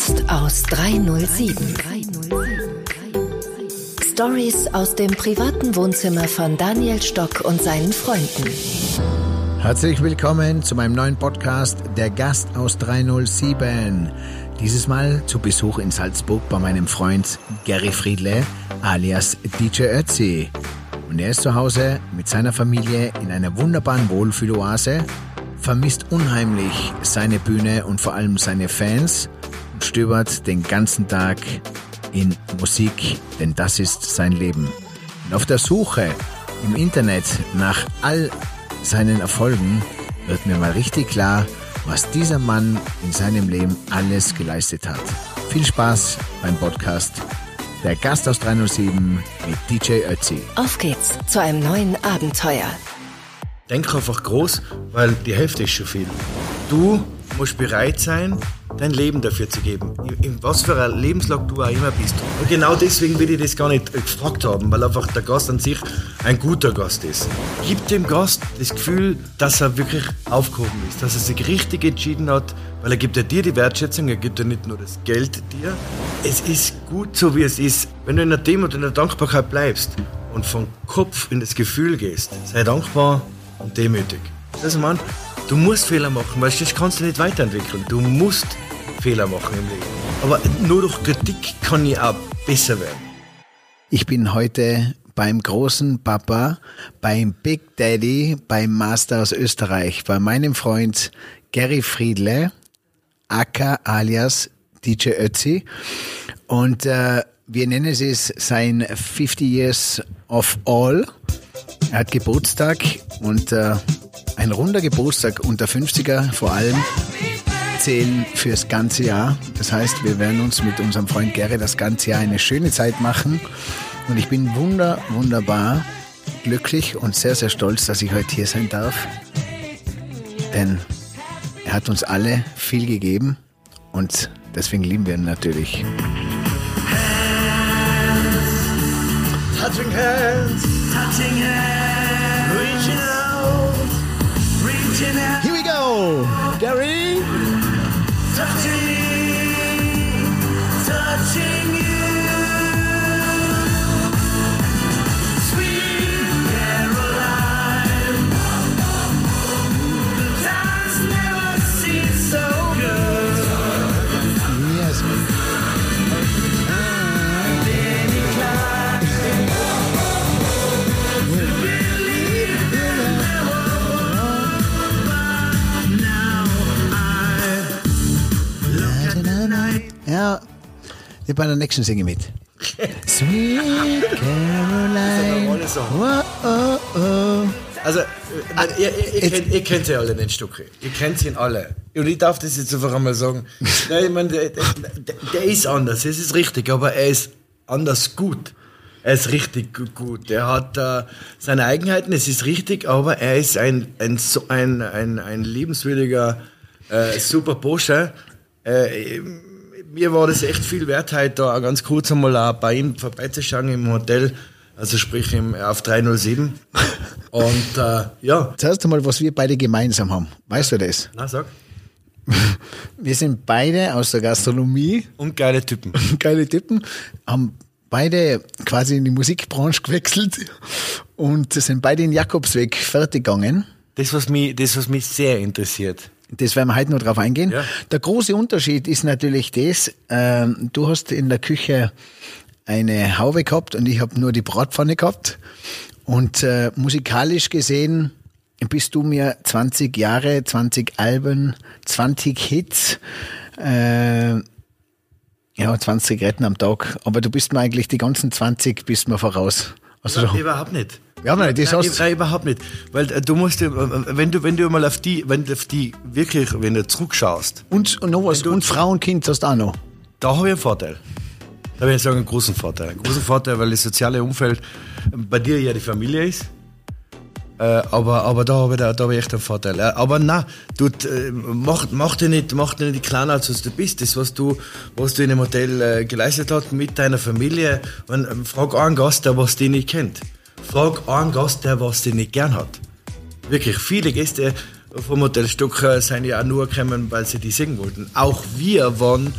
Gast aus 307. Stories aus dem privaten Wohnzimmer von Daniel Stock und seinen Freunden. Herzlich willkommen zu meinem neuen Podcast Der Gast aus 307. Dieses Mal zu Besuch in Salzburg bei meinem Freund Gary Friedle alias DJ Ötzi. Und er ist zu Hause mit seiner Familie in einer wunderbaren Wohlfühloase, vermisst unheimlich seine Bühne und vor allem seine Fans stöbert den ganzen Tag in Musik, denn das ist sein Leben. Und auf der Suche im Internet nach all seinen Erfolgen wird mir mal richtig klar, was dieser Mann in seinem Leben alles geleistet hat. Viel Spaß beim Podcast Der Gast aus 307 mit DJ Ötzi. Auf geht's zu einem neuen Abenteuer. Denk einfach groß, weil die Hälfte ist schon viel. Du musst bereit sein, dein Leben dafür zu geben. In was für einer Lebenslage du auch immer bist. Und genau deswegen will ich das gar nicht gefragt haben, weil einfach der Gast an sich ein guter Gast ist. Gib dem Gast das Gefühl, dass er wirklich aufgehoben ist, dass er sich richtig entschieden hat, weil er gibt ja dir die Wertschätzung, er gibt ja nicht nur das Geld dir. Es ist gut so, wie es ist. Wenn du in der Demut und in der Dankbarkeit bleibst und vom Kopf in das Gefühl gehst, sei dankbar und demütig. Das man, du musst Fehler machen, weil sonst kannst du nicht weiterentwickeln. Du musst Fehler machen im Leben. Aber nur durch Kritik kann ich auch besser werden. Ich bin heute beim großen Papa, beim Big Daddy, beim Master aus Österreich, bei meinem Freund Gary Friedle, Aka alias DJ Ötzi. Und äh, wir nennen es sein 50 Years of All. Er hat Geburtstag und äh, ein runder Geburtstag unter 50er vor allem zählen fürs ganze Jahr. Das heißt, wir werden uns mit unserem Freund Gary das ganze Jahr eine schöne Zeit machen. Und ich bin wunder, wunderbar glücklich und sehr, sehr stolz, dass ich heute hier sein darf. Denn er hat uns alle viel gegeben und deswegen lieben wir ihn natürlich. Touching hands, touching hands, Gary! Ich bei der nächsten singe mit. Sweet Caroline. Oh, oh, oh. Also, äh, nein, ihr, ihr, ihr, kennt, ihr kennt sie alle, den Stücke. Ihr kennt sie alle. Und ich darf das jetzt einfach einmal sagen. Nein, ich meine, der, der, der, ist anders, es ist richtig, aber er ist anders gut. Er ist richtig gu- gut. Er hat äh, seine Eigenheiten, es ist richtig, aber er ist ein, ein, ein, ein, ein liebenswürdiger, äh, super Bursche. Äh, mir war das echt viel wert, heute da ganz kurz einmal auch bei ihm vorbeizuschauen im Hotel, also sprich im, auf 307. Und äh, ja, Zuerst einmal, was wir beide gemeinsam haben. Weißt du das? na sag. Wir sind beide aus der Gastronomie, Und geile Typen. geile Typen, haben beide quasi in die Musikbranche gewechselt und sind beide den Jakobsweg fertig gegangen. Das, was mich, das, was mich sehr interessiert. Das werden wir heute noch drauf eingehen. Ja. Der große Unterschied ist natürlich das, ähm, du hast in der Küche eine Haube gehabt und ich habe nur die Bratpfanne gehabt. Und äh, musikalisch gesehen bist du mir 20 Jahre, 20 Alben, 20 Hits, äh, ja, 20 Retten am Tag. Aber du bist mir eigentlich die ganzen 20 bist mir voraus. Also, Nein, überhaupt nicht. Ja, nein, das nein, hast- nein, überhaupt nicht. Weil äh, du musst, äh, wenn du, wenn du mal auf die, wenn du auf die wirklich, wenn du zurückschaust, und, und noch was, und Frau und Kind hast du auch noch. da habe ich einen Vorteil. Da würde ich sagen, einen großen Vorteil. Einen großen Vorteil, weil das soziale Umfeld bei dir ja die Familie ist. Äh, aber, aber da habe ich, da, da habe ich echt einen Vorteil. Aber na, du, mach, mach dir nicht, mach dir nicht kleiner als was du bist. Das, was du, was du in dem Hotel geleistet hast mit deiner Familie. Und, ähm, frag einen Gast, der was den nicht kennt. Frag einen Gast, der was den nicht gern hat. Wirklich, viele Gäste vom Hotel Stucker sind ja auch nur gekommen, weil sie die singen wollten. Auch wir waren,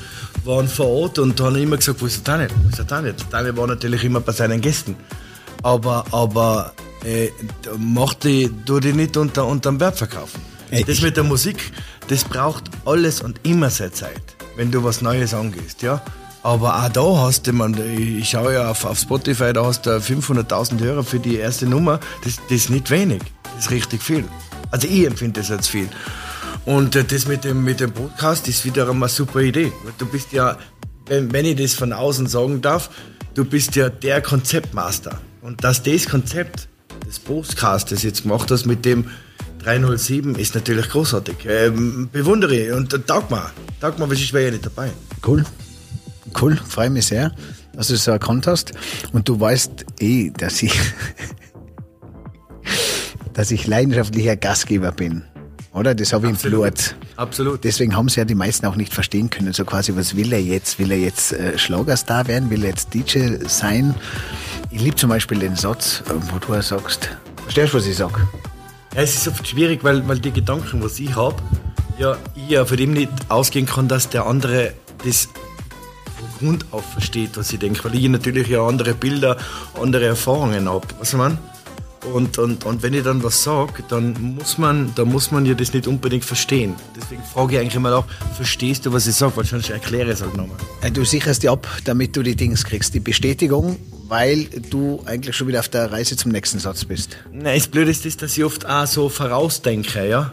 waren vor Ort und haben immer gesagt, wo ist der Daniel? Wo ist der Daniel? Der Daniel war natürlich immer bei seinen Gästen. Aber, aber äh, mach die, tu die nicht unter, unter dem Wert verkaufen. Ey, das mit der Musik, das braucht alles und immer seine Zeit, wenn du was Neues angehst, ja. Aber auch da hast du, man, ich schaue ja auf, auf Spotify, da hast du 500.000 Hörer für die erste Nummer. Das, das ist nicht wenig, das ist richtig viel. Also ich empfinde das als viel. Und äh, das mit dem, mit dem Podcast ist wiederum eine super Idee. Du bist ja, wenn, wenn ich das von außen sagen darf, du bist ja der Konzeptmaster. Und dass das Konzept des Podcastes jetzt gemacht hast mit dem 307 ist natürlich großartig. Ähm, bewundere und äh, taugt mir. Taugt mir, weil ich wäre ja nicht dabei. Cool. Cool, freue mich sehr, dass du es so erkannt hast. Und du weißt eh, dass ich, dass ich leidenschaftlicher Gastgeber bin. Oder? Das habe ich im Blut. Absolut. Deswegen haben sie ja die meisten auch nicht verstehen können. So quasi, was will er jetzt? Will er jetzt äh, Schlagerstar werden? Will er jetzt DJ sein? Ich liebe zum Beispiel den Satz, äh, wo du sagst, verstehst du, was ich sag? Ja, es ist oft schwierig, weil, weil die Gedanken, was ich habe, ja, ich ja von dem nicht ausgehen kann, dass der andere das Grund auf versteht, was ich denke. Weil ich natürlich ja andere Bilder, andere Erfahrungen habe. Was ich meine? Und, und, und wenn ich dann was sage, dann muss man, dann muss man ja das nicht unbedingt verstehen. Deswegen frage ich eigentlich immer auch, verstehst du, was ich sage? Weil sonst erkläre ich es halt nochmal. Äh, Du sicherst dir ab, damit du die Dings kriegst, die Bestätigung, weil du eigentlich schon wieder auf der Reise zum nächsten Satz bist. Nein, das Blöde ist das, dass ich oft auch so vorausdenke, ja.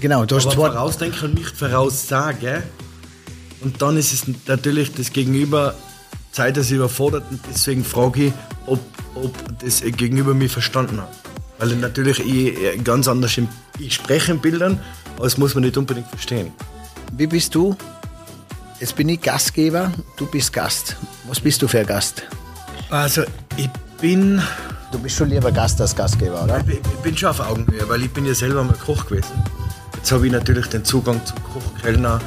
Genau, du hast Aber zwei, vorausdenken und nicht voraussage. Und dann ist es natürlich das Gegenüber Zeit, dass überfordert und deswegen frage ich, ob, ob das Gegenüber mich verstanden hat. Weil natürlich ich äh, ganz anders, im, ich spreche in Bildern, aber das muss man nicht unbedingt verstehen. Wie bist du? Jetzt bin ich Gastgeber, du bist Gast. Was bist du für ein Gast? Also ich bin, Du bist schon lieber Gast als Gastgeber, oder? ich bin schon auf Augenhöhe, weil ich bin ja selber mal Koch gewesen. Jetzt habe ich natürlich den Zugang zum Koch, Kellner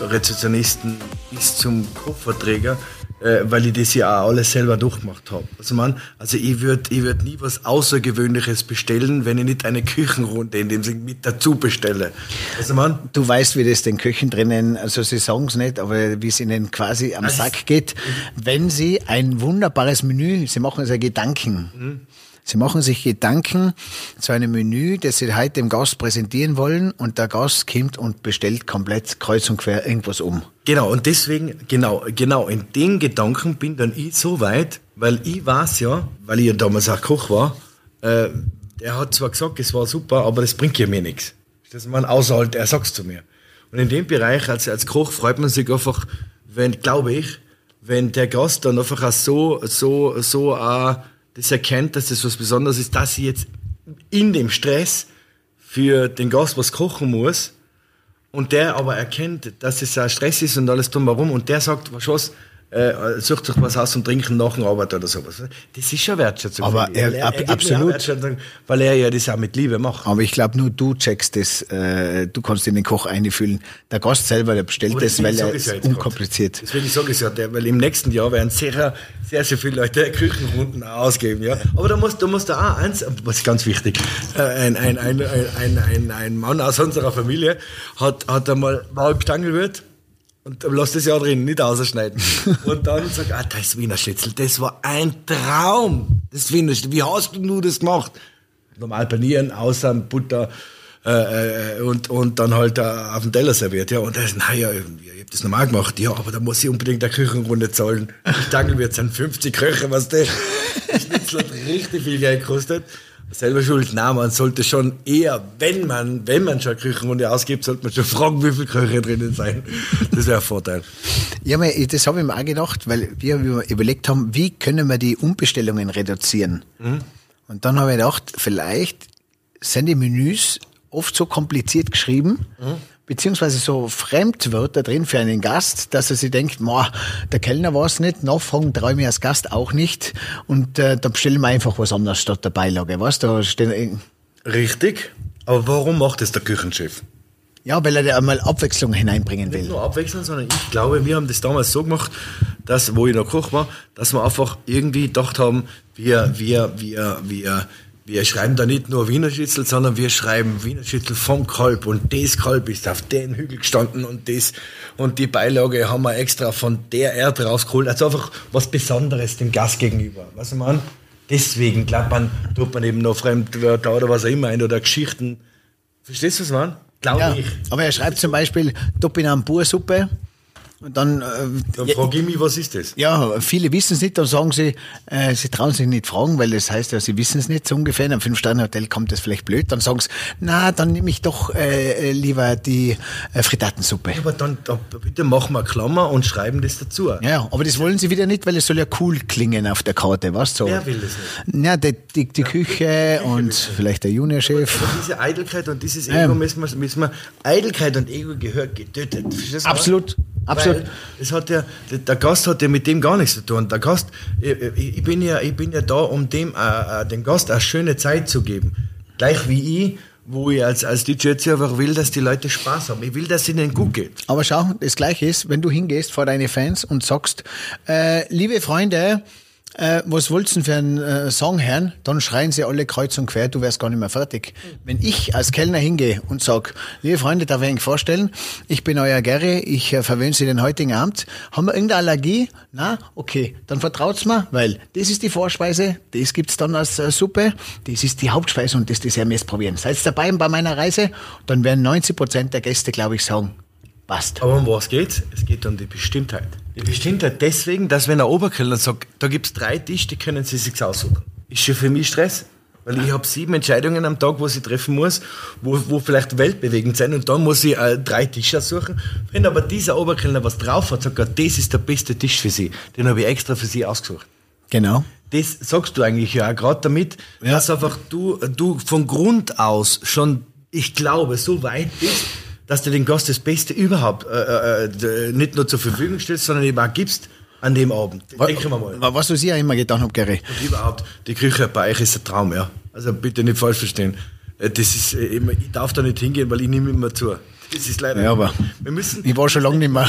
Rezeptionisten bis zum Kochverträger, äh, weil ich das ja auch alles selber durchgemacht habe. Also man, also ich würde ich würd nie was Außergewöhnliches bestellen, wenn ich nicht eine Küchenrunde in dem Sinne mit dazu bestelle. Also man, Du weißt, wie das den Köchen drinnen, also sie sagen es nicht, aber wie es ihnen quasi am Also Sack geht, wenn sie ein wunderbares Menü, sie machen sich Gedanken. Sie machen sich Gedanken zu einem Menü, das sie heute dem Gast präsentieren wollen und der Gast kommt und bestellt komplett kreuz und quer irgendwas um. Genau, und deswegen, genau, genau, in den Gedanken bin dann ich so weit, weil ich weiß ja, weil ich ja damals auch Koch war, äh, er hat zwar gesagt, es war super, aber das bringt ja mir nichts. Das man außerhalb, er sagt zu mir. Und in dem Bereich, als, als Koch, freut man sich einfach, wenn, glaube ich, wenn der Gast dann einfach auch so, so, so auch das erkennt, dass das was Besonderes ist, dass ich jetzt in dem Stress für den Gast was kochen muss, und der aber erkennt, dass es ein Stress ist und alles drumherum und der sagt, was, äh, sucht sich was aus und trinken nach der Arbeit oder sowas. Das ist schon Wertschätzung. Aber er- mir auch absolut. Wertschätzung, weil er ja das auch mit Liebe macht. Aber ich glaube, nur du checkst das, äh, du kannst in den Koch einfühlen. Der Gast selber, der bestellt das, deswegen weil er ich's ja ist jetzt grad. unkompliziert. Deswegen sage ich es ja, weil im nächsten Jahr werden sehr, sehr, sehr viele Leute Küchenrunden ausgeben. Ja? Aber da muss, da muss da auch eins, was ist ganz wichtig, äh, ein, ein, ein, ein, ein, ein, ein Mann aus unserer Familie hat, hat einmal mal im Stangelwirt und lass das ja drin, nicht ausschneiden. Und dann sagt, ah, das Wiener Schnitzel, das war ein Traum. Das Wiener Schnitzel, wie hast du das gemacht? Normal panieren, außer Butter, äh, äh, und, und dann halt äh, auf dem Teller serviert, ja. Und er ist, naja, ich hab das normal gemacht, ja, aber da muss ich unbedingt eine Küchenrunde zahlen. Ich danke wird sind 50 Köche, was der Schnitzel hat richtig viel Geld gekostet. Selber schuld, nein, man sollte schon eher, wenn man, wenn man schon eine Küchenrunde ausgibt, sollte man schon fragen, wie viele Köche drinnen sein. Das wäre ein Vorteil. Ja, das habe ich mir auch gedacht, weil wir überlegt haben, wie können wir die Umbestellungen reduzieren. Und dann habe ich gedacht, vielleicht sind die Menüs oft so kompliziert geschrieben, beziehungsweise so Fremdwörter drin für einen Gast, dass er sich denkt, "Ma, der Kellner war es nicht, nachfragen traue ich mir als Gast auch nicht und äh, da bestellen wir einfach was anderes statt der Beilage, weißt du? Richtig. Aber warum macht das der Küchenchef? ja, weil er da einmal Abwechslung hineinbringen nicht will. nur abwechseln, sondern ich glaube, wir haben das damals so gemacht, dass, wo ich noch Koch war, dass wir einfach irgendwie gedacht haben, wir, wir, wir, wir, wir schreiben da nicht nur Wiener Schnitzel, sondern wir schreiben Wiener Schnitzel vom Kalb und das Kalb ist auf den Hügel gestanden und das und die Beilage haben wir extra von der Erde rausgeholt. Also einfach was Besonderes dem Gast gegenüber. Was ich meine? Deswegen glaubt man, tut man eben noch Fremdwörter oder was auch immer ein oder Geschichten. Verstehst du was, man? Glaube ja, ich. Aber er schreibt zum Beispiel Topinambur-Suppe dann, äh, dann frage ich mich, was ist das? Ja, viele wissen es nicht, dann sagen sie, äh, sie trauen sich nicht fragen, weil das heißt ja, sie wissen es nicht so ungefähr. In einem Fünf-Sterne-Hotel kommt das vielleicht blöd. Dann sagen sie, na, dann nehme ich doch äh, äh lieber die äh, Frittatensuppe. Ja, aber dann, dann bitte machen wir Klammer und schreiben das dazu. Ja, aber das wollen sie wieder nicht, weil es soll ja cool klingen auf der Karte, was so. Wer will das nicht? Ja, die, die, die Küche die und vielleicht der Juniorchef. Aber diese Eitelkeit und dieses Ego ähm. müssen, wir, müssen wir, Eitelkeit und Ego gehört getötet. Absolut. Absolut. Es hat ja, der Gast hat ja mit dem gar nichts zu tun. Der Gast, ich, ich bin, ja, ich bin ja da, um dem, äh, äh, dem Gast eine schöne Zeit zu geben. Gleich wie ich, wo ich als, als DJ jetzt einfach will, dass die Leute Spaß haben. Ich will, dass es ihnen gut geht. Aber schau, das Gleiche ist, wenn du hingehst vor deine Fans und sagst, äh, liebe Freunde, äh, was wollt's denn für einen äh, Song hören? Dann schreien sie alle kreuz und quer, du wärst gar nicht mehr fertig. Wenn ich als Kellner hingehe und sag, liebe Freunde, darf ich Ihnen vorstellen, ich bin euer Gary, ich äh, verwöhne Sie den heutigen Abend. Haben wir irgendeine Allergie? Na, okay, dann vertraut's mir, weil das ist die Vorspeise, das gibt's dann als äh, Suppe, das ist die Hauptspeise und das Dessert müsst probieren. Seid dabei bei meiner Reise, dann werden 90 Prozent der Gäste, glaube ich, sagen, passt. Aber um was geht's? Es geht um die Bestimmtheit. Die Bestimmtheit deswegen, dass wenn ein Oberkellner sagt, da gibt es drei Tische, die können Sie sich aussuchen. Ist schon für mich Stress. Weil ich habe sieben Entscheidungen am Tag, wo ich treffen muss, wo, wo vielleicht weltbewegend sind und da muss ich äh, drei Tische suchen. Wenn aber dieser Oberkellner was drauf hat, sagt er, das ist der beste Tisch für Sie. Den habe ich extra für Sie ausgesucht. Genau. Das sagst du eigentlich ja gerade damit, ja. dass einfach du, du von Grund aus schon, ich glaube, so weit bist, dass du den Gast das Beste überhaupt äh, äh, äh nicht nur zur Verfügung stellst, sondern eben auch gibst an dem Abend. Denken wir mal. Was was ich ja immer getan habe, Gary. Und überhaupt, die Küche bei euch ist ein Traum, ja. Also bitte nicht falsch verstehen. Äh, das ist, äh, ich darf da nicht hingehen, weil ich nehme immer zu. Das ist leider. Ja, aber wir müssen, ich war schon lange nicht mehr.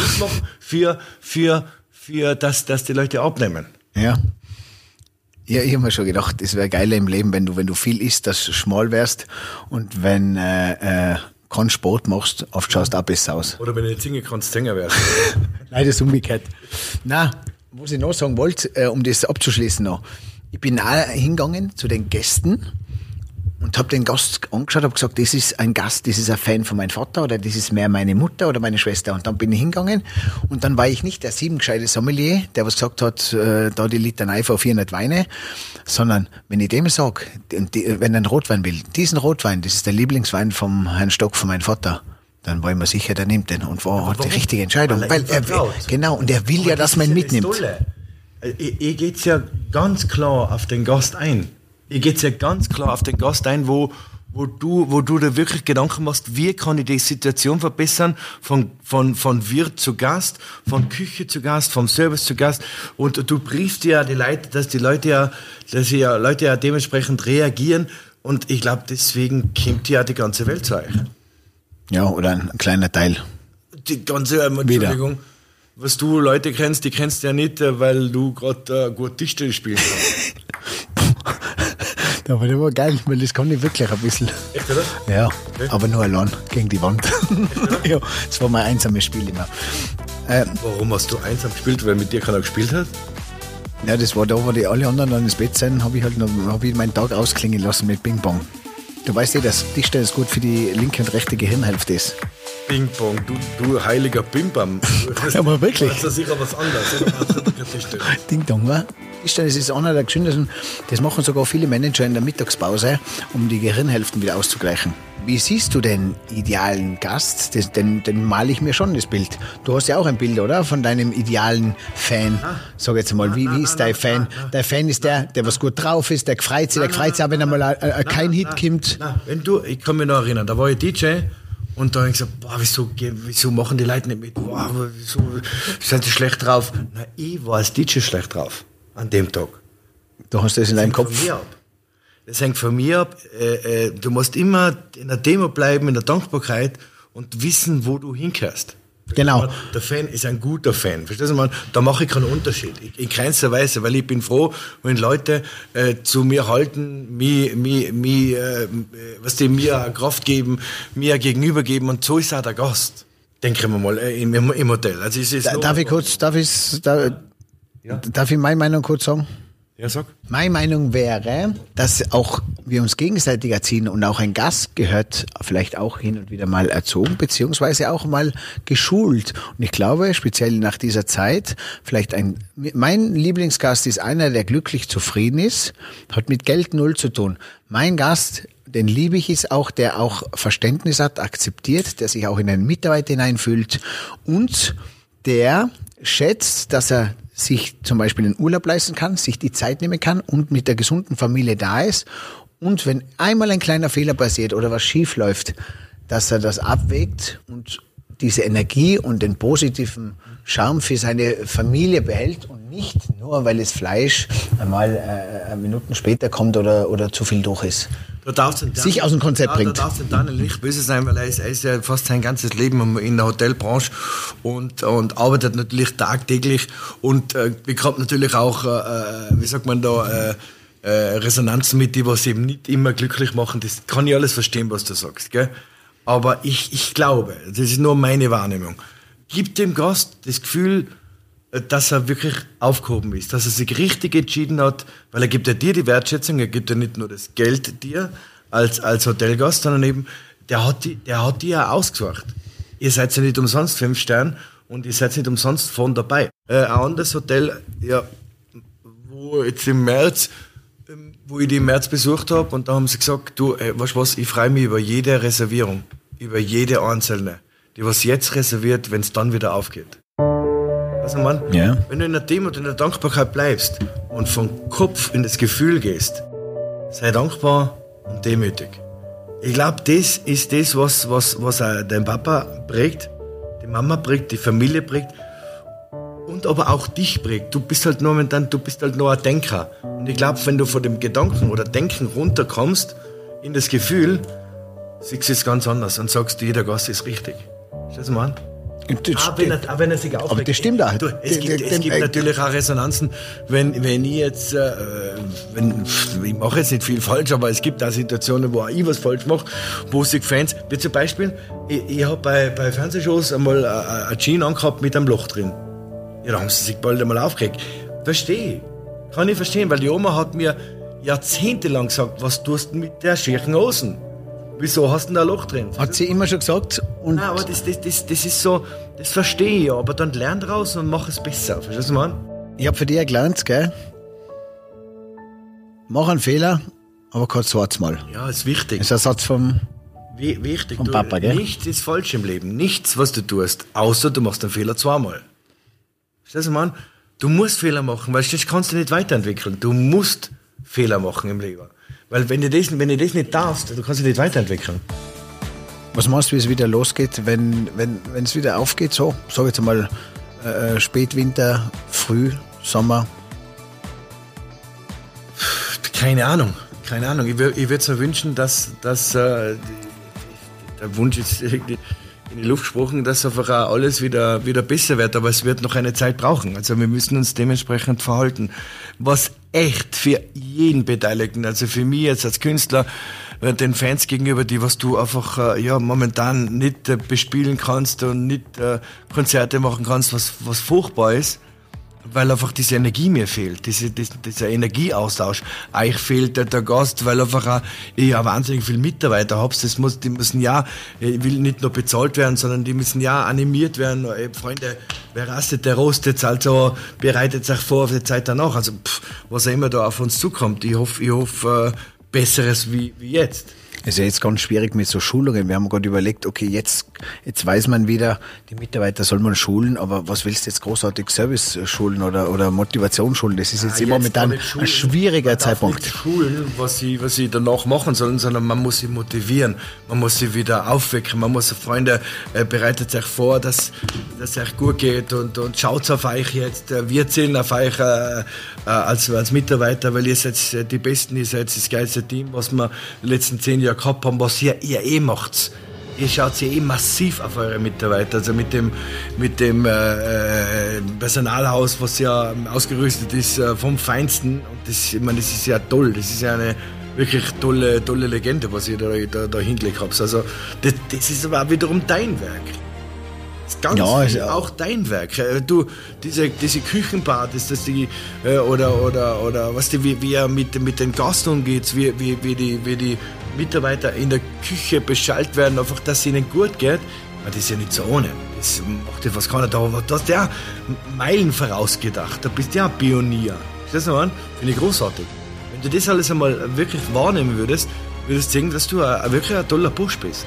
Für, für, für dass, dass die Leute abnehmen. Ja. Ja, ich habe mir schon gedacht, es wäre geiler im Leben, wenn du, wenn du viel isst, dass du schmal wärst und wenn äh, äh, keinen Sport machst, oft schaust du auch besser aus. Oder wenn du nicht singen kannst, Sänger werden. Nein, das ist umgekehrt. Na, was ich noch sagen wollte, äh, um das abzuschließen noch. Ich bin auch hingegangen zu den Gästen und habe den Gast angeschaut, habe gesagt, das ist ein Gast, das ist ein Fan von meinem Vater oder das ist mehr meine Mutter oder meine Schwester. Und dann bin ich hingegangen und dann war ich nicht der siebengescheite Sommelier, der was gesagt hat, äh, da die Litanei von 400 Weine, sondern wenn ich dem sage, wenn er einen Rotwein will, diesen Rotwein, das ist der Lieblingswein vom Herrn Stock, von meinem Vater, dann war ich mir sicher, der nimmt den und war hat die richtige Entscheidung. Weil, er, er genau, und er will Aber ja, dass man ihn mitnimmt. Ich, ich geht's ja ganz klar auf den Gast ein. Hier geht ja ganz klar auf den Gast ein, wo, wo du, wo du dir wirklich Gedanken machst, wie kann ich die Situation verbessern, von, von, von Wirt zu Gast, von Küche zu Gast, vom Service zu Gast. Und du briefst ja die Leute, dass die Leute ja, dass ja Leute ja dementsprechend reagieren. Und ich glaube, deswegen kommt ja die ganze Welt zu euch. Ja, oder ein kleiner Teil. Die ganze, Entschuldigung. Wieder. Was du Leute kennst, die kennst du ja nicht, äh, weil du gerade äh, gut Tischtennis spielst. Das war geil, weil das kann ich wirklich ein bisschen. Echt, oder? Ja, okay. aber nur allein gegen die Wand. Echt, ja, das war mein einsames Spiel immer. Ähm, Warum hast du einsam gespielt? Weil mit dir keiner gespielt hat? Ja, das war da, wo die alle anderen dann ins Bett sind, habe ich halt noch, hab ich meinen Tag ausklingen lassen mit Ping Pong. Du weißt eh, dass Tischtennis gut für die linke und rechte Gehirnhälfte ist. Ping Pong, du, du heiliger Bimbam. ja, aber wirklich. Das ist sicher was anderes. Ding Dong, wa? Tischtennis ist einer der gesündesten. Das machen sogar viele Manager in der Mittagspause, um die Gehirnhälften wieder auszugleichen. Wie siehst du den idealen Gast? Das, den, den male ich mir schon das Bild. Du hast ja auch ein Bild, oder? Von deinem idealen Fan. Sag jetzt mal, wie, wie ist dein Fan? Dein Fan ist der, der was gut drauf ist, der freut sich, der freut sich auch, wenn einmal äh, kein Hit kommt. Wenn du, ich kann mich noch erinnern, da war ich DJ und da habe ich gesagt, boah, wieso, wieso machen die Leute nicht mit? Boah, wieso sind sie schlecht drauf? Na, ich war als DJ schlecht drauf an dem Tag. Du hast das in deinem Kopf. Von mir ab. Das hängt von mir ab. Äh, äh, du musst immer in der Demo bleiben, in der Dankbarkeit und wissen, wo du hinkehrst. Genau. Der Fan ist ein guter Fan. Verstehst du, man? Da mache ich keinen Unterschied. In keinster Weise, weil ich bin froh, wenn Leute äh, zu mir halten, mir, mir, mir, äh, was die mir Kraft geben, mir gegenüber geben und so ist auch der Gast. Denke ich mir mal äh, im, im Hotel. Also es ist Da, darf ich kurz, darf ich, da, Ja. darf ich meine Meinung kurz sagen? Ja, sag. Meine Meinung wäre, dass auch wir uns gegenseitig erziehen und auch ein Gast gehört vielleicht auch hin und wieder mal erzogen, beziehungsweise auch mal geschult. Und ich glaube, speziell nach dieser Zeit, vielleicht ein, mein Lieblingsgast ist einer, der glücklich zufrieden ist, hat mit Geld null zu tun. Mein Gast, den liebe ich, ist auch, der auch Verständnis hat, akzeptiert, der sich auch in einen Mitarbeiter hineinfühlt und der schätzt, dass er sich zum Beispiel einen Urlaub leisten kann, sich die Zeit nehmen kann und mit der gesunden Familie da ist. Und wenn einmal ein kleiner Fehler passiert oder was schief läuft, dass er das abwägt und diese Energie und den positiven Charme für seine Familie behält und nicht nur, weil das Fleisch einmal äh, Minuten später kommt oder, oder zu viel durch ist. Da darfst du den Sich aus dem Konzept ja, bringt. Da darfst du Daniel nicht böse sein, weil er ist, er ist ja fast sein ganzes Leben in der Hotelbranche und, und arbeitet natürlich tagtäglich und äh, bekommt natürlich auch, äh, wie sagt man da, äh, äh, Resonanzen mit, die was eben nicht immer glücklich machen. Das kann ich alles verstehen, was du sagst. Gell? Aber ich, ich glaube, das ist nur meine Wahrnehmung, gib dem Gast das Gefühl, dass er wirklich aufgehoben ist, dass er sich richtig entschieden hat, weil er gibt ja dir die Wertschätzung, er gibt ja nicht nur das Geld dir als, als Hotelgast, sondern eben, der hat die, der hat die ja ausgesucht. Ihr seid ja nicht umsonst fünf Sterne und ihr seid nicht umsonst von dabei. Äh, ein anderes Hotel, ja, wo jetzt im März, wo ich die im März besucht habe und da haben sie gesagt, du, ey, weißt du was, ich freue mich über jede Reservierung, über jede einzelne, die was jetzt reserviert, wenn es dann wieder aufgeht. Also man, Ja. wenn du in der Demut, in der Dankbarkeit bleibst und vom Kopf in das Gefühl gehst, sei dankbar und demütig. Ich glaube, das ist das, was, was, was auch dein Papa prägt, die Mama prägt, die Familie prägt und aber auch dich prägt. Du bist halt momentan, du bist halt nur ein Denker. Und ich glaube, wenn du von dem Gedanken oder Denken runterkommst in das Gefühl, siehst du es ganz anders und sagst, jeder Gast ist richtig. Schau mal an. Das Auch wenn, er, auch wenn er sich aufregt. das stimmt auch. Du, es gibt, es gibt natürlich auch Resonanzen, wenn, wenn ich jetzt, äh, wenn, ich mache jetzt nicht viel falsch, aber es gibt auch Situationen, wo auch ich was falsch mache, wo sich Fans, wie zum Beispiel, ich, ich habe bei, bei Fernsehshows einmal ein- ein Jean angehabt mit einem Loch drin. Ja, da haben sie sich bald einmal aufgeregt. Verstehe. Kann ich verstehen, weil die Oma hat mir jahrzehntelang gesagt, was tust du mit der schierchen Hosen? Wieso hast du denn da ein Loch drin? hat sie immer schon gesagt. Und Nein, aber das, das, das, das ist so, das verstehe ich ja, aber dann lern draus und mach es besser. Verstehst du, was ich habe für dich gelernt, gell? Mach einen Fehler, aber kein zweites Mal. Ja, ist wichtig. Das ist ein Satz vom. Wi- wichtig. Vom du, Papa, gell? Nichts ist falsch im Leben. Nichts, was du tust, außer du machst einen Fehler zweimal. Verstehst du, meine? Du musst Fehler machen, weil sonst kannst du nicht weiterentwickeln. Du musst Fehler machen im Leben. Weil wenn du das, wenn du das nicht darfst, du kannst dich nicht weiterentwickeln. Was meinst du, wie es wieder losgeht, wenn wenn wenn, es wieder aufgeht? So, sag jetzt mal äh, Spätwinter, Früh, Sommer. Keine Ahnung, keine Ahnung. Ich, ich würde mir wünschen, dass, dass äh, der Wunsch ist irgendwie in die Luft gesprochen, dass einfach auch alles wieder, wieder besser wird, aber es wird noch eine Zeit brauchen. Also wir müssen uns dementsprechend verhalten. Was echt für jeden Beteiligten, also für mich jetzt als Künstler, äh, den Fans gegenüber, die was du einfach äh, ja momentan nicht äh, bespielen kannst und nicht Konzerte machen kannst, was, was furchtbar ist weil einfach diese Energie mir fehlt, diese, diese, dieser Energieaustausch. Euch fehlt der, der Gast, weil einfach auch, ich ja wahnsinnig viele Mitarbeiter habe. Das muss, die müssen ja, ich will nicht nur bezahlt werden, sondern die müssen ja animiert werden. Ey, Freunde, wer rastet, der rostet, also bereitet sich vor auf die Zeit danach. Also pff, was auch immer da auf uns zukommt. Ich hoffe, ich hoffe äh, Besseres wie, wie jetzt. Es ist ja jetzt ganz schwierig mit so Schulungen. Wir haben gerade überlegt, okay, jetzt, jetzt weiß man wieder, die Mitarbeiter soll man schulen, aber was willst du jetzt großartig Service schulen oder, oder Motivation schulen? Das ist jetzt momentan darf ich schulen. ein schwieriger man darf Zeitpunkt. Nicht schulen, was sie, was sie danach machen sollen, sondern man muss sie motivieren. Man muss sie wieder aufwecken. Man muss Freunde, äh, bereitet euch vor, dass dass es euch gut geht und, und schaut auf euch jetzt. Äh, wir zählen auf euch äh, als, als Mitarbeiter, weil ihr seid die Besten, ihr seid das geilste Team, was wir die letzten zehn Jahre gehabt haben, was ihr, ihr eh macht. ihr schaut ja eh massiv auf eure Mitarbeiter, also mit dem, mit dem äh, äh Personalhaus, was ja ausgerüstet ist äh, vom Feinsten. Und das, ich meine, das ist ja toll. Das ist ja eine wirklich tolle, tolle Legende, was ihr da, da, da hingelegt habt. Also, das, das ist aber auch wiederum dein Werk. Das ganz ja, viel, auch dein Werk. Äh, du, diese, diese Küchenpartys, dass die, äh, oder, oder, oder, was die, wie, wie er mit, mit den Gast umgeht, wie, wie, wie, die, wie die Mitarbeiter in der Küche beschallt werden, einfach, dass es ihnen gut geht. Das ist ja nicht so ohne. Das macht ja was keiner da. Aber du hast ja Meilen vorausgedacht. Da bist ja ein Pionier. Verstehst du, Finde ich großartig. Wenn du das alles einmal wirklich wahrnehmen würdest, würdest du sehen, dass du ein, wirklich ein toller Busch bist.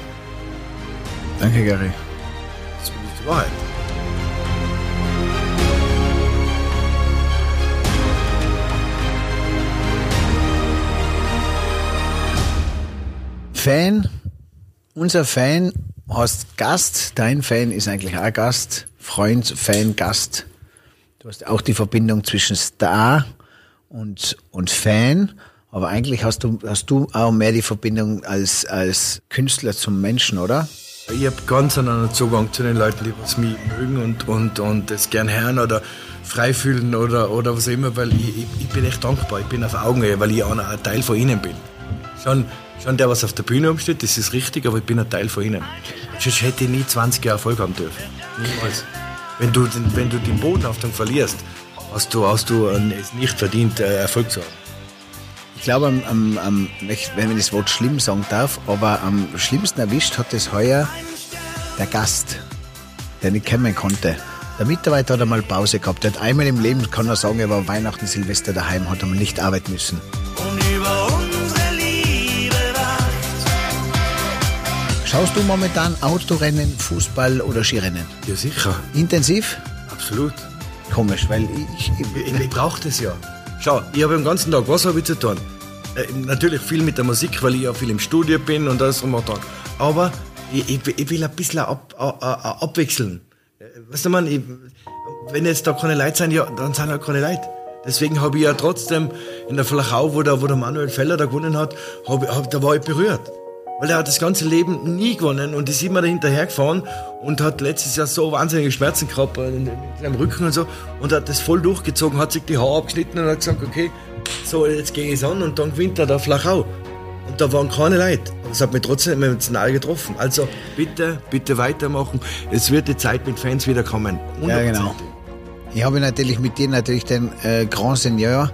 Danke, Gary. Wahrheit. Fan, unser Fan hast Gast, dein Fan ist eigentlich auch Gast, Freund, Fan, Gast. Du hast auch die Verbindung zwischen Star und, und Fan, aber eigentlich hast du, hast du auch mehr die Verbindung als, als Künstler zum Menschen, oder? Ich habe ganz einen Zugang zu den Leuten, die was mich mögen und, und, und das gern hören oder frei fühlen oder, oder was auch immer, weil ich, ich, ich bin echt dankbar, ich bin auf Augenhöhe, weil ich auch ein Teil von ihnen bin. Schon Schon der, was auf der Bühne umsteht, das ist richtig, aber ich bin ein Teil von ihnen. Sonst hätte ich nie 20 Jahre Erfolg haben dürfen. Niemals. Wenn du, wenn du den Bodenhaftung verlierst, hast du, hast du es nicht verdient, äh, Erfolg zu haben. Ich glaube, am, am, am, wenn ich das Wort schlimm sagen darf, aber am schlimmsten erwischt hat es heuer der Gast, den ich kennen konnte. Der Mitarbeiter hat einmal Pause gehabt. Der hat einmal im Leben, kann er sagen, er war Weihnachten, Silvester daheim, hat einmal nicht arbeiten müssen. Und über Schaust du momentan Autorennen, Fußball oder Skirennen? Ja, sicher. Intensiv? Absolut. Komisch, weil ich. Ich, ich, ich brauche das ja. Schau, ich habe den ganzen Tag, was habe ich zu tun? Äh, natürlich viel mit der Musik, weil ich ja viel im Studio bin und alles drum und dran. Aber ich, ich, ich, will ein bisschen ab, ab, ab, abwechseln. Äh, weißt du, man, wenn jetzt da keine Leute sind, ja, dann sind halt keine Leute. Deswegen habe ich ja trotzdem in der Flachau, wo der, wo der Manuel Feller da gewonnen hat, hab, hab, da war ich berührt. Weil er hat das ganze Leben nie gewonnen und ist immer dahinter gefahren und hat letztes Jahr so wahnsinnige Schmerzen gehabt in, seinem Rücken und so und hat das voll durchgezogen, hat sich die Haare abgeschnitten und hat gesagt, okay, so jetzt gehe ich es an und dann gewinnt er da Flachau. Und da waren keine Leute. Aber es hat mich trotzdem emotional getroffen. Also bitte, bitte weitermachen. Es wird die Zeit mit Fans wieder kommen. Ja, genau. Ich habe natürlich mit dir natürlich den äh, Grand Seigneur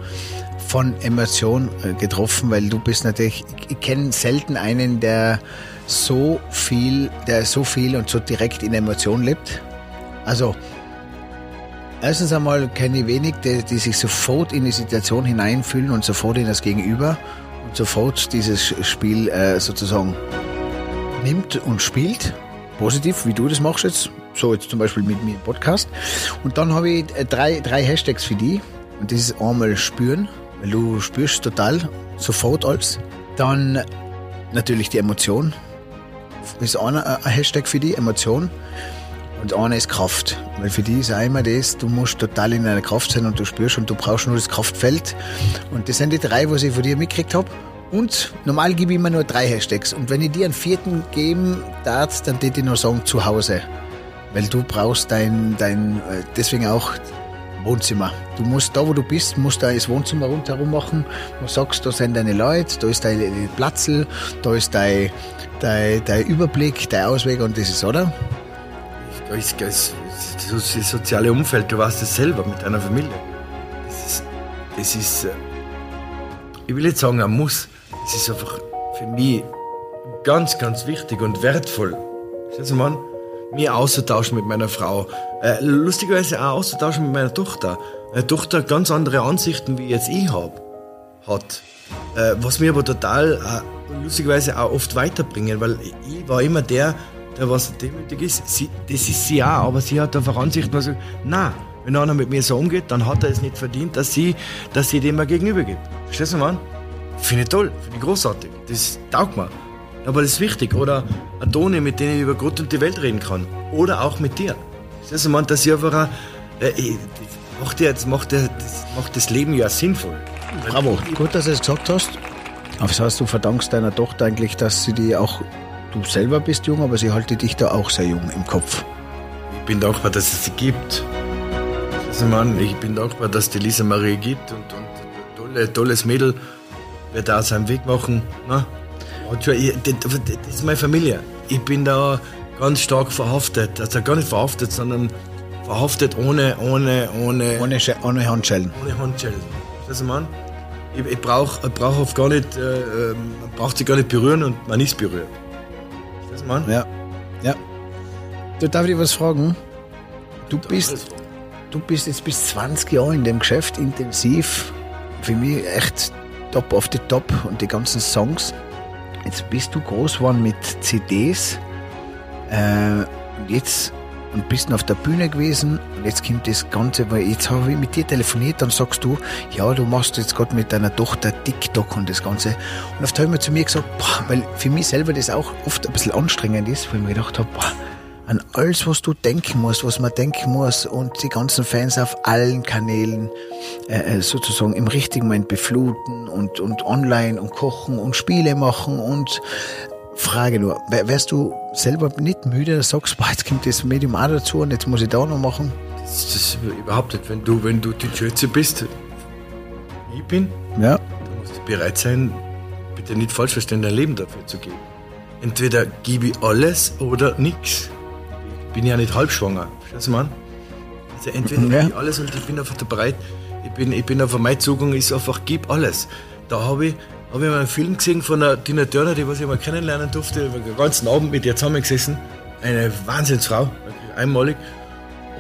von Emotion äh, getroffen, weil du bist natürlich, ich, kenne selten einen, der so viel, der so viel und so direkt in Emotion lebt. Also, erstens einmal kenne ich wenig, die, die sich sofort in die Situation hineinfühlen und sofort in das Gegenüber und sofort dieses Spiel äh, sozusagen nimmt und spielt. Positiv, wie du das machst jetzt. So jetzt zum Beispiel mit mir im Podcast. Und dann habe ich äh, drei, drei Hashtags für die. Und das ist einmal spüren, weil du spürst total sofort alles. Dann natürlich die Emotion. Ist einer ein Hashtag für die Emotion. Und einer ist Kraft. Weil für die ist auch immer das, du musst total in deiner Kraft sein und du spürst und du brauchst nur das Kraftfeld. Und das sind die drei, was ich von dir mitgekriegt habe. Und normal gebe ich immer nur drei Hashtags. Und wenn ich dir einen vierten geben darf, dann würde ich nur sagen zu Hause. Weil du brauchst dein, dein, äh, deswegen auch Wohnzimmer. Du musst da, wo du bist, musst da das Wohnzimmer rundherum machen. Du sagst, da sind deine Leute, da ist dein Platzl, da ist dein, dein, dein Überblick, dein Ausweg und das ist, oder? Da ist das, das soziale Umfeld, du weißt es selber mit deiner Familie. Das ist, das ist, äh, ich will nicht sagen, ein Muss. Das ist einfach für mich ganz, ganz wichtig und wertvoll. Schau mal, mir auszutauschen mit meiner Frau. Äh, lustigerweise auch auszutauschen mit meiner Tochter. Meine Tochter ganz andere Ansichten, wie jetzt ich habe, hat. Äh, was mir aber total äh, lustigerweise auch oft weiterbringen, weil ich war immer der, der was demütig ist. Sie, das ist sie auch, aber sie hat einfach Ansichten, was na, wenn einer mit mir so umgeht, dann hat er es nicht verdient, dass sie, dass sie dem mal gegenüber gibt. Verstehst du, Mann? Finde ich toll, finde ich großartig. Das taugt mir. Aber das ist wichtig. Oder ein Toni, mit dem ich über Gott und die Welt reden kann. Oder auch mit dir. Das heißt, dass ich einfach, äh, macht, jetzt, macht, das macht das Leben ja sinnvoll. Bravo, gut, dass du es gesagt hast. Aber das heißt, du verdankst deiner Tochter eigentlich, dass sie die auch du selber bist jung, aber sie halte dich da auch sehr jung im Kopf. Ich bin dankbar, dass es sie gibt. Also, Mann, ich bin dankbar, dass die Lisa Marie gibt und, und tolle, tolles Mädel wird da seinen Weg machen. Ne? Das ist meine Familie. Ich bin da ganz stark verhaftet. Also gar nicht verhaftet, sondern verhaftet ohne, ohne, ohne. Ohne, ohne Handschellen. Ohne Handschellen. Das ist Mann. Ich, ich brauche brauch oft gar nicht, äh, ähm, man braucht sie gar nicht berühren und man ist berührt. Das Mann. Ja. Ja. Du darf ich was fragen? Du bist, du bist jetzt bis 20 Jahre in dem Geschäft intensiv. Für mich echt top of the top und die ganzen Songs. Jetzt bist du groß geworden mit CDs. Äh, jetzt und bist auf der Bühne gewesen und jetzt kommt das Ganze, weil jetzt habe ich mit dir telefoniert, dann sagst du, ja, du machst jetzt gerade mit deiner Tochter TikTok und das Ganze. Und oft habe ich mir zu mir gesagt, boah, weil für mich selber das auch oft ein bisschen anstrengend ist, weil ich mir gedacht habe, boah, an alles, was du denken musst, was man denken muss und die ganzen Fans auf allen Kanälen äh, äh sozusagen im richtigen Moment befluten und, und online und kochen und Spiele machen und Frage nur, wärst du selber nicht müde, dass du sagst, boah, jetzt kommt das Medium auch dazu und jetzt muss ich da noch machen? Das ist überhaupt nicht. Wenn du, wenn du die Schütze bist, ich bin, ja. dann musst du bereit sein, bitte nicht falsch verstehen, dein Leben dafür zu geben. Entweder gebe ich alles oder nichts. Ich bin ja nicht halbschwanger. Verstehst du, Mann? Also entweder ja. gebe ich alles und ich bin einfach bereit. Ich bin, ich bin auf meine Zugang ist einfach, gib alles. Da habe ich habe ich mal einen Film gesehen von der Tina Turner, die was ich mal kennenlernen durfte. Ich den ganzen Abend mit ihr zusammengesessen. Eine Wahnsinnsfrau, einmalig.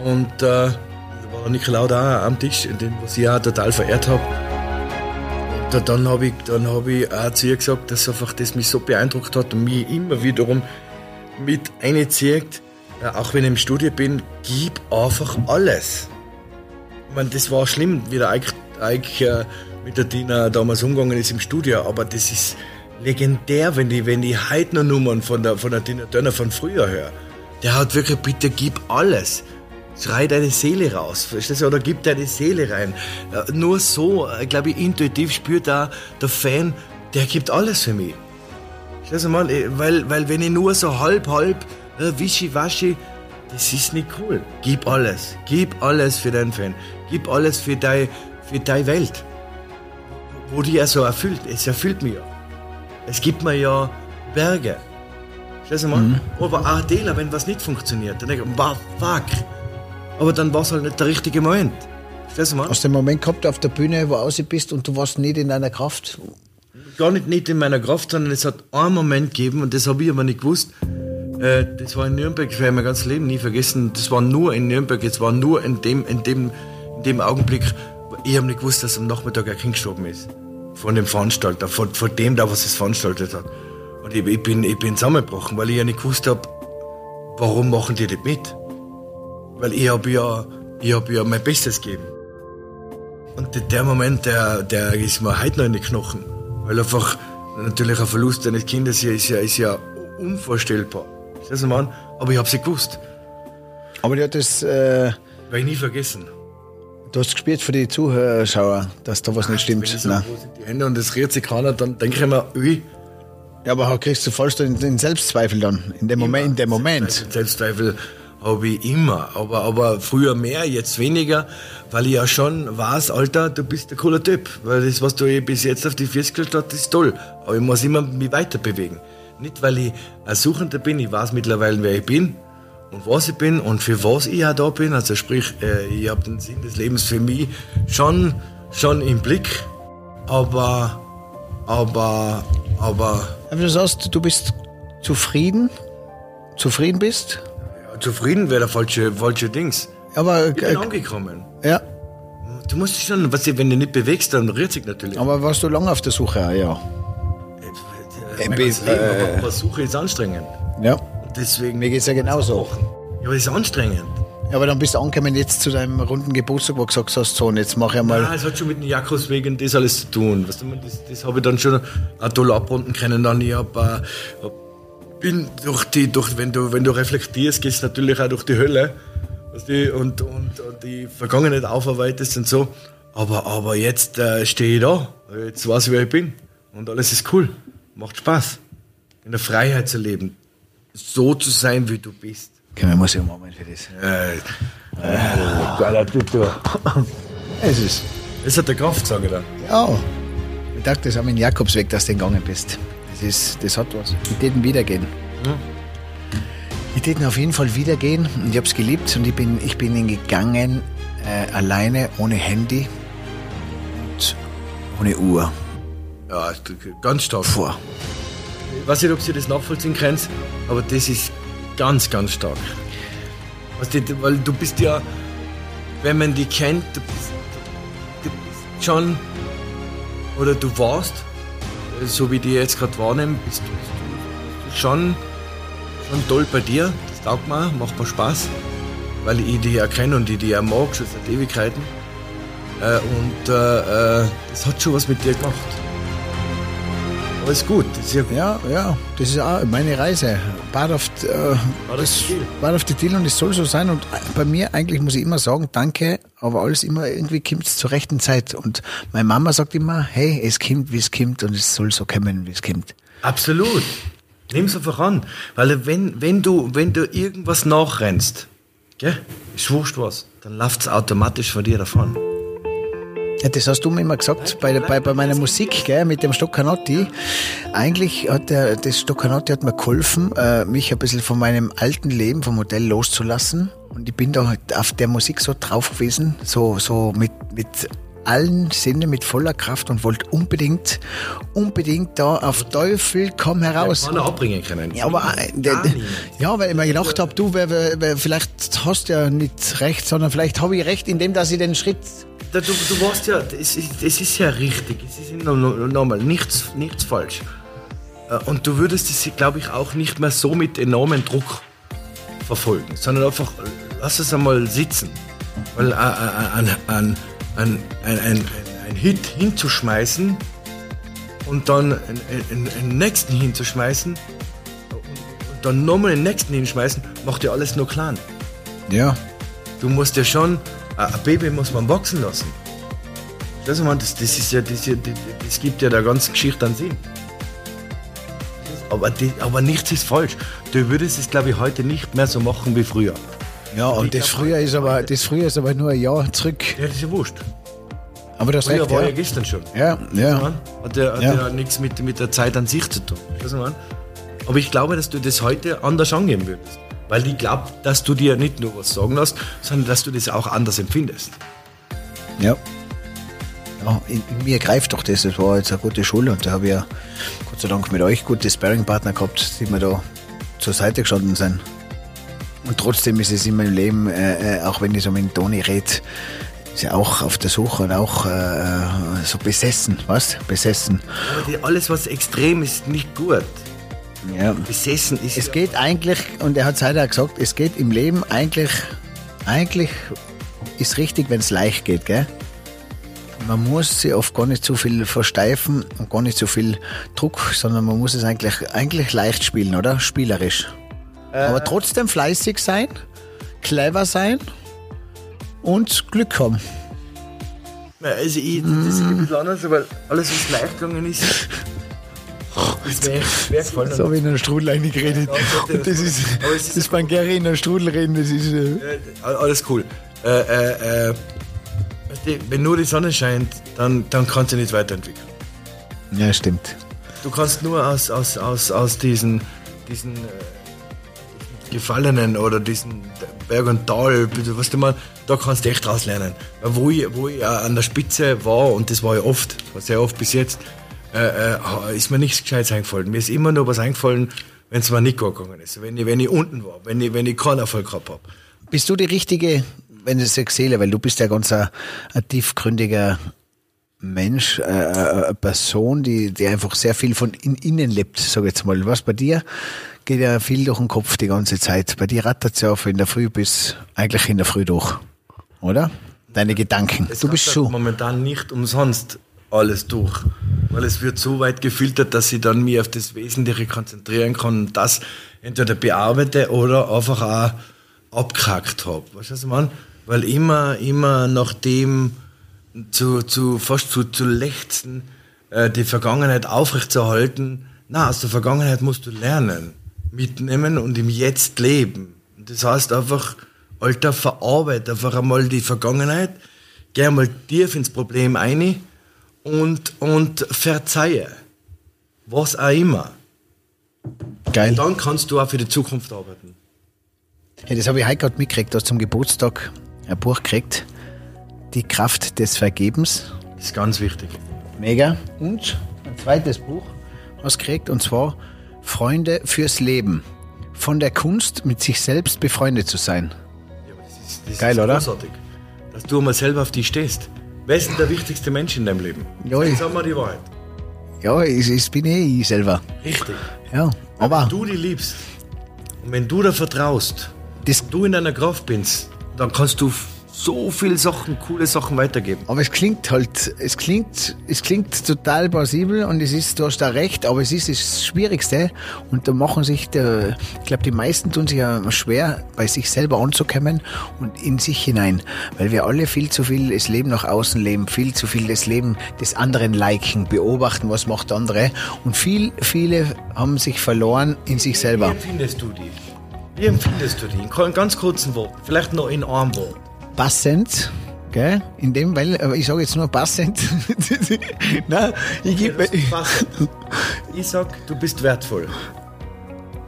Und äh, da war Nikolaus da am Tisch, in dem was ich auch total verehrt habe. Und dann habe ich, hab ich auch zu ihr gesagt, dass einfach das mich so beeindruckt hat und mich immer wiederum mit einzieht, auch wenn ich im Studio bin, gib einfach alles. Ich meine, das war schlimm, wie der Eik, Eik äh, mit der Tina damals umgegangen ist im Studio, aber das ist legendär, wenn die, wenn die heute Nummern von der, von der Tina Turner von früher höre. Der hat wirklich, bitte gib alles. Schrei deine Seele raus, verstehst du? Oder gib deine Seele rein. Nur so, äh, glaube ich, intuitiv spürt da der Fan, der gibt alles für mich. Verstehst du mal? Äh, weil, weil wenn ich nur so halb, halb, äh, wischiwaschi, das ist nicht cool. Gib alles. Gib alles für deinen Fan. Gib alles für deine für deine Welt wo die ja so erfüllt. Es erfüllt mich ja. Es gibt mir ja Berge. Schau mal. Mhm. Aber auch Täler, wenn was nicht funktioniert, dann denke ich, wow, fuck. Aber dann war es halt nicht der richtige Moment. Schau mal. Hast du den Moment gehabt auf der Bühne, wo du bist und du warst nicht in deiner Kraft? Gar nicht, nicht in meiner Kraft, sondern es hat einen Moment gegeben und das habe ich aber nicht gewusst. Äh, das war in Nürnberg, ich werde mein ganzes Leben nie vergessen. Das war nur in Nürnberg, es war nur in dem, in dem, in dem Augenblick. Ich habe nicht gewusst, dass am Nachmittag ein Kind gestorben ist von dem Veranstalter, von, von dem da, was es veranstaltet hat. Und ich, ich, bin, ich bin zusammengebrochen, weil ich ja nicht gewusst habe, warum machen die nicht mit? Weil ich habe ja, ich hab ja mein Bestes gegeben. Und der Moment, der, der ist mir heute noch in die Knochen. Weil einfach natürlich ein Verlust eines Kindes ist ja, ist ja unvorstellbar. Das ist man, aber ich habe es gewusst. Aber die hat das. Äh, Werde ich nie vergessen. Du hast gespielt für die Zuschauer, dass da was nicht stimmt. So, Nein. wo sind die Hände und das rührt sich keiner, dann denke ich mir, ui. Ja, aber kriegst du vollst den, Selbstzweifel dann, in dem immer. Moment. In dem Moment. Selbstzweifel, habe ich immer, aber, aber früher mehr, jetzt weniger, weil ich ja schon weiß, Alter, du bist der cooler Typ. Weil das, was du bis jetzt auf die 40 gestellt hast, ist toll. Aber ich muss immer mich weiter bewegen. Nicht, weil ich ein Suchender bin, ich weiß mittlerweile, wer ich bin, und was ich bin und für was ich auch da bin. Also sprich, äh, ich habe den Sinn des Lebens für mich schon, schon im Blick, aber, aber, aber... Aber du sagst, du bist zufrieden, zufrieden bist? Ja, zufrieden wäre der falsche, falsche Dings. Aber, ich bin äh, angekommen. Ja. Du musst dich schon, was, wenn du nicht bewegst, dann rührt sich natürlich. Aber warst du lange auf der Suche, ja? Äh, äh, mein Leben, äh, aber Suche ist anstrengend. Ja. Deswegen. Mir geht es ja genauso. Ja, aber das ist anstrengend. Ja, aber dann bist du angekommen jetzt zu deinem runden Geburtstag, wo du gesagt hast, so, und jetzt mache ich mal. Ja, es hat schon mit dem Jakobs wegen das alles zu tun. Weißt du, das, das habe ich dann schon auch toll abrunden können. Dann ich hab, äh, bin durch die, durch, wenn du, wenn du reflektierst, gehst du natürlich auch durch die Hölle. Weißt du, und, und, und die Vergangenheit aufarbeitest und so. Aber, aber jetzt äh, stehe ich da. Jetzt weiß ich, wer ich bin. Und alles ist cool. Macht Spaß. In der Freiheit zu leben so zu sein, wie du bist. Okay, man muss ja einen Moment für das. Äh, äh, geiler Typ, du. Es ist. Das hat der Kraft, sage ich da. Ja. Ich dachte, das haben in Jakobsweg, dass du gegangen bist. Das, ist, das hat was. Ich täten wieder gehen. Ich täten auf jeden Fall wieder gehen und ich habe es geliebt und ich bin, ich bin ihn gegangen äh, alleine, ohne Handy und ohne Uhr. Ja, ganz stark. Vor. Ich weiß nicht, ob Sie das nachvollziehen können, aber das ist ganz, ganz stark. Weißt du, weil du bist ja, wenn man die kennt, du bist, du bist schon, oder du warst, so wie die jetzt gerade wahrnehmen, bist du, bist du schon, schon toll bei dir. Das taugt mir, macht mir Spaß, weil ich die ja kenne und die die ja mag, schon seit Ewigkeiten. Äh, und äh, äh, das hat schon was mit dir gemacht. Ist gut, das ja gut. Ja, ja, das ist auch meine Reise. Part of, äh, Part of the deal. part of the deal und es soll so sein. Und bei mir eigentlich muss ich immer sagen, danke, aber alles immer irgendwie kommt zur rechten Zeit. Und meine Mama sagt immer, hey, es kommt, wie es kommt und es soll so kommen, wie es kommt. Absolut. Nimm's einfach an. Weil wenn, wenn, du, wenn du irgendwas nachrennst, gell, ist wurscht was, dann läuft's automatisch von dir davon. Ja, das hast du mir immer gesagt bei, bei, bei meiner Musik, gell, mit dem Stoccanotti. Eigentlich hat der, das Stoccanotti hat mir geholfen, äh, mich ein bisschen von meinem alten Leben, vom Modell loszulassen. Und ich bin da halt auf der Musik so drauf gewesen, so, so mit, mit allen Sinnen, mit voller Kraft und wollte unbedingt, unbedingt da auf Teufel komm heraus. Kann er abbringen können. Ja, aber äh, ja, weil ich mir gedacht habe, du, wer, wer, vielleicht hast du ja nicht recht, sondern vielleicht habe ich recht, indem dass ich den Schritt du, du warst ja, es ist, es ist ja richtig, es ist no- no- normal, nichts, nichts falsch. Äh, Und du würdest es, glaube ich, auch nicht mehr so mit enormem Druck verfolgen, sondern einfach, äh, lass es einmal sitzen. Weil äh, ein, ein, ein, ein, ein, ein Hit hinzuschmeißen und dann einen, einen, einen nächsten hinzuschmeißen und dann nochmal den nächsten hinschmeißen, macht ja alles nur klein. ja, Du musst ja schon, ein Baby muss man wachsen lassen. Das, das, das ist ja, das, ist ja- das, das gibt ja der ganzen Geschichte einen Sinn. Aber, die, aber nichts ist falsch. Du würdest es, glaube ich, heute nicht mehr so machen wie früher. Ja, und das früher ist aber, das früher ist aber nur ein Jahr zurück. Ja, das ist ja wurscht. Aber das Früher recht, war ja ja. gestern schon. Ja, ja. Hat ja, hat Ja. ja. nichts mit, mit der Zeit an sich zu tun. Weißt du? Aber ich glaube, dass du das heute anders angehen würdest. Weil ich glaube, dass du dir nicht nur was sagen lässt, sondern dass du das auch anders empfindest. Ja. ja in, in mir greift doch das. Das war jetzt eine gute Schule und da habe ich ja Gott sei Dank mit euch gute Sparringpartner gehabt, die mir da zur Seite gestanden sind. Und trotzdem ist es in meinem Leben, äh, äh, auch wenn ich so mit Toni rede, ist ja auch auf der Suche und auch äh, so besessen, was? Besessen. Die, alles, was extrem ist, nicht gut. Ja. Besessen ist Es ja- geht eigentlich, und er hat es heute auch gesagt, es geht im Leben eigentlich, eigentlich ist richtig, wenn es leicht geht, gell? Man muss sich oft gar nicht so viel versteifen und gar nicht so viel Druck, sondern man muss es eigentlich, eigentlich leicht spielen, oder? Spielerisch. Aber trotzdem fleißig sein, clever sein und Glück haben. Also ich, das ist ein bisschen anders, weil alles, was leicht gegangen ist, ist mir echt schwer gefallen. So habe ich in einer Strudel reingeredet. Ja, Und das ist, aber ist das beim Gary in einer Strudel reden, das ist, äh, Äh, alles cool. Äh, äh, äh, wenn nur die Sonne scheint, dann, dann kannst du nicht weiterentwickeln. ja, stimmt. Du kannst nur aus, aus, aus, aus diesen, diesen äh, Gefallenen oder diesen Berg und Tal, was du mal, da kannst du echt draus lernen. Wo ich, wo ich äh, an der Spitze war, und das war ja oft, sehr oft bis jetzt, äh, äh, ist mir nichts Gescheites eingefallen. Mir ist immer nur was eingefallen, wenn es mir nicht gegangen ist. Wenn ich, wenn ich unten war, wenn ich, wenn ich keinen Erfolg gehabt habe. Bist du die richtige, wenn ich es sehe, weil du bist ja ganz ein, ein tiefgründiger Mensch, äh, äh, eine Person, die, die einfach sehr viel von in, innen lebt, sag ich jetzt mal. Was bei dir geht ja viel durch den Kopf die ganze Zeit. Bei dir rattert es ja von in der Früh bis eigentlich in der Früh durch, oder? Deine Gedanken. Es du bist schon. momentan nicht umsonst alles durch. Weil es wird so weit gefiltert, dass ich dann mich auf das Wesentliche konzentrieren kann und das entweder bearbeite oder einfach auch abgehackt habe. Weißt du, was ich meine? Weil immer, immer nach dem zu, zu, fast zu, zu lechzen, äh, die Vergangenheit aufrechtzuerhalten. Na, aus der Vergangenheit musst du lernen. Mitnehmen und im Jetzt leben. Das heißt einfach, Alter, verarbeit einfach einmal die Vergangenheit, geh einmal tief ins Problem ein und, und verzeihe. Was auch immer. Geil. Und dann kannst du auch für die Zukunft arbeiten. Hey, das habe ich heute gerade mitgekriegt. Du hast zum Geburtstag ein Buch gekriegt. Die Kraft des Vergebens. Das ist ganz wichtig. Mega. Und ein zweites Buch hast du gekriegt. Und zwar Freunde fürs Leben. Von der Kunst, mit sich selbst befreundet zu sein. Ja, aber das ist, das Geil, ist oder? großartig. Dass du mal selber auf dich stehst. Wer ist denn der wichtigste Mensch in deinem Leben? Ja, ich- Sag mal die Wahrheit. Ja, ich, ich bin eh ich selber. Richtig. Ja, aber Wenn du die liebst und wenn du da vertraust, das, du in deiner Kraft bist, dann kannst du so viele Sachen, coole Sachen weitergeben. aber es klingt halt, es klingt, es klingt total plausibel und es ist, du hast da recht, aber es ist das Schwierigste und da machen sich, der, ich glaube, die meisten tun sich ja schwer, bei sich selber anzukommen und in sich hinein, weil wir alle viel zu viel das Leben nach außen leben, viel zu viel das Leben des anderen liken, beobachten, was macht der andere und viel, viele haben sich verloren in sich Wie selber. empfindest du die? Wie empfindest du die? In ganz kurzen Worten, vielleicht noch in einem Wort. Passend, gell? In dem, weil, aber ich sage jetzt nur passend. Nein, ich gebe, passend. Ich sag, du bist wertvoll.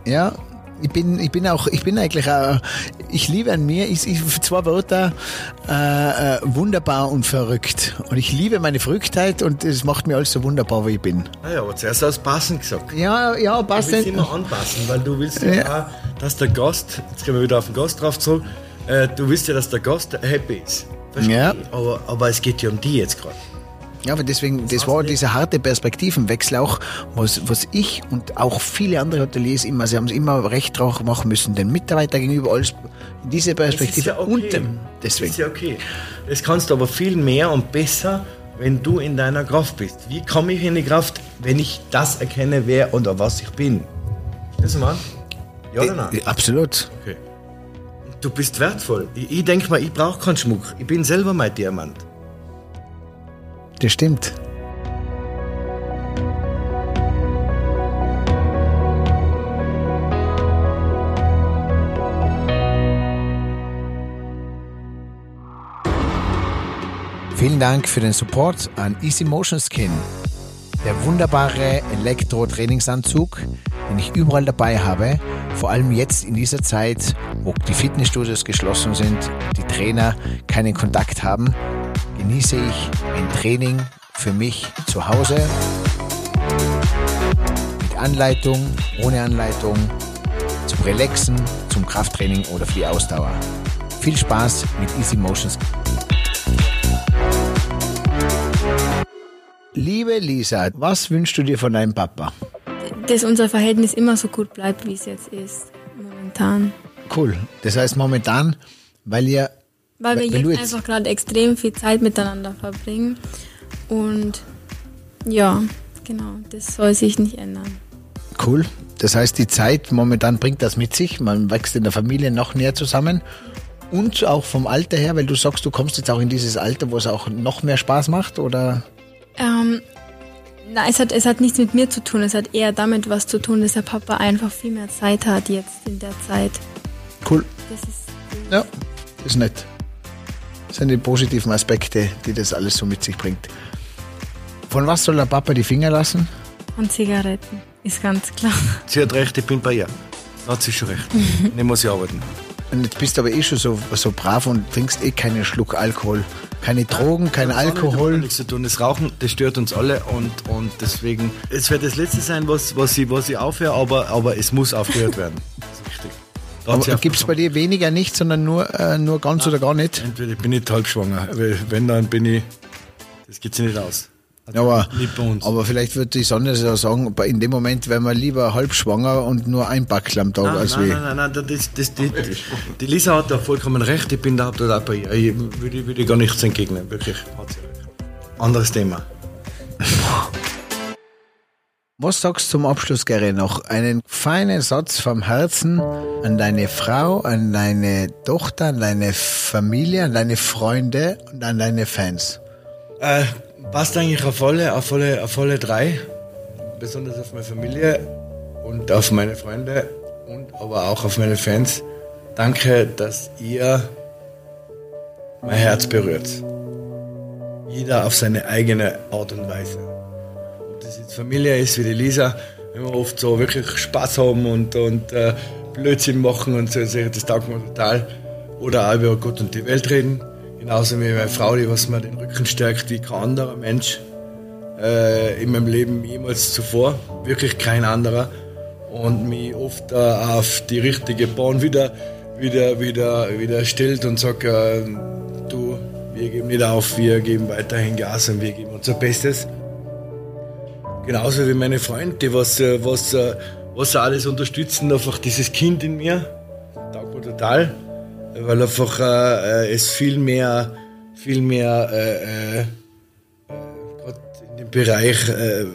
ja, ich bin, ich bin auch, ich bin eigentlich auch, ich liebe an mir, ich, ich zwei Wörter, äh, äh, wunderbar und verrückt. Und ich liebe meine Verrücktheit und es macht mir alles so wunderbar, wie ich bin. Naja, aber zuerst hast du passend gesagt. Ja, ja, Du willst passend. immer anpassen, weil du willst ja, Ja. auch, dass der Gast, jetzt gehen wir wieder auf den Gast drauf zurück, äh, du willst ja, dass der Gast happy ist. Verstehe Ja. ich. Aber, aber es geht ja um die jetzt gerade. Ja, aber deswegen, das war dieser harte Perspektivenwechsel auch, was, was ich und auch viele andere Hoteliers immer, sie haben es immer recht drauf machen müssen, den Mitarbeiter gegenüber alles in diese Das Perspektive ja okay. und dem, Das deswegen. ist ja okay. Das kannst du aber viel mehr und besser, wenn du in deiner Kraft bist. Wie komme ich in die Kraft, wenn ich das erkenne, wer oder was ich bin? Das mal? Ja oder nein? Äh, Absolut. Okay. Du bist wertvoll. Ich, ich denke mal, ich brauche keinen Schmuck. Ich bin selber mein Diamant. Das stimmt. Vielen Dank für den Support an Easy Motion Skin. Der wunderbare Elektro-Trainingsanzug, den ich überall dabei habe, vor allem jetzt in dieser Zeit, wo die Fitnessstudios geschlossen sind, die Trainer keinen Kontakt haben, genieße ich ein Training für mich zu Hause mit Anleitung, ohne Anleitung, zum Relaxen, zum Krafttraining oder für die Ausdauer. Viel Spaß mit Easy Motions. Liebe Lisa, was wünschst du dir von deinem Papa? dass unser Verhältnis immer so gut bleibt, wie es jetzt ist, momentan. Cool. Das heißt momentan, weil ihr Weil wir jetzt jetzt- einfach gerade extrem viel Zeit miteinander verbringen. Und ja, genau, das soll sich nicht ändern. Cool. Das heißt, die Zeit momentan bringt das mit sich. Man wächst in der Familie noch näher zusammen. Und auch vom Alter her, weil du sagst, du kommst jetzt auch in dieses Alter, wo es auch noch mehr Spaß macht, oder? Ähm, na, es hat, es hat nichts mit mir zu tun, es hat eher damit was zu tun, dass der Papa einfach viel mehr Zeit hat jetzt in der Zeit. Cool. Das ist Ja, ist nett. Das sind die positiven Aspekte, die das alles so mit sich bringt. Von was soll der Papa die Finger lassen? von Zigaretten, ist ganz klar. Sie hat recht, ich bin bei ihr. Da hat sie schon recht. Ich muss sie arbeiten. Und jetzt bist du aber eh schon so, so brav und trinkst eh keinen Schluck Alkohol. Keine Drogen, kein Das Alkohol. nichts zu tun. Das Rauchen, das stört uns alle und, und deswegen, es wird das Letzte sein, was, was, ich, was ich aufhöre, aber, aber es muss aufgehört werden. Gibt es bei dir weniger nicht, sondern nur, äh, nur ganz oder gar nicht? Entweder bin ich halb schwanger, wenn, dann bin ich, das geht sich nicht aus. Also Aber, nicht bei uns. aber vielleicht wird die Sonne so sagen, in dem Moment wären wir lieber halb schwanger und nur ein Backel am Tag Nein, als nein, wie. nein, nein, nein, das, das, die, die Lisa hat da vollkommen recht, ich bin da total bei ihr. Ich würde, würde gar nichts entgegnen, wirklich. Hat sie recht. Anderes Thema. Was sagst du zum Abschluss, Gary, noch? Einen feinen Satz vom Herzen an deine Frau, an deine Tochter, an deine Familie, an deine Freunde und an deine Fans. Äh, passt eigentlich auf alle, auf alle, auf alle drei. Besonders auf meine Familie und auf meine Freunde. und aber auch auf meine Fans. Danke, dass ihr mein Herz berührt. Jeder auf seine eigene Art und Weise. Ob das jetzt Familie ist wie die Lisa, wenn wir oft so wirklich Spaß haben und, und äh, Blödsinn machen und so, das taugt mir total. Oder auch über Gott und die Welt reden. Genauso wie meine Frau, die was mir den Rücken stärkt wie kein anderer Mensch äh, in meinem Leben jemals zuvor. Wirklich kein anderer. Und mich oft äh, auf die richtige Bahn wieder, wieder, wieder, wieder stellt und sagt, äh, du, wir geben nicht auf, wir geben weiterhin Gas und wir geben unser Bestes. Genauso wie meine Freunde, die was, äh, was, äh, was alles unterstützen, einfach dieses Kind in mir. Taugt mir total, weil einfach äh, es viel mehr, viel mehr äh, äh, in dem Bereich äh,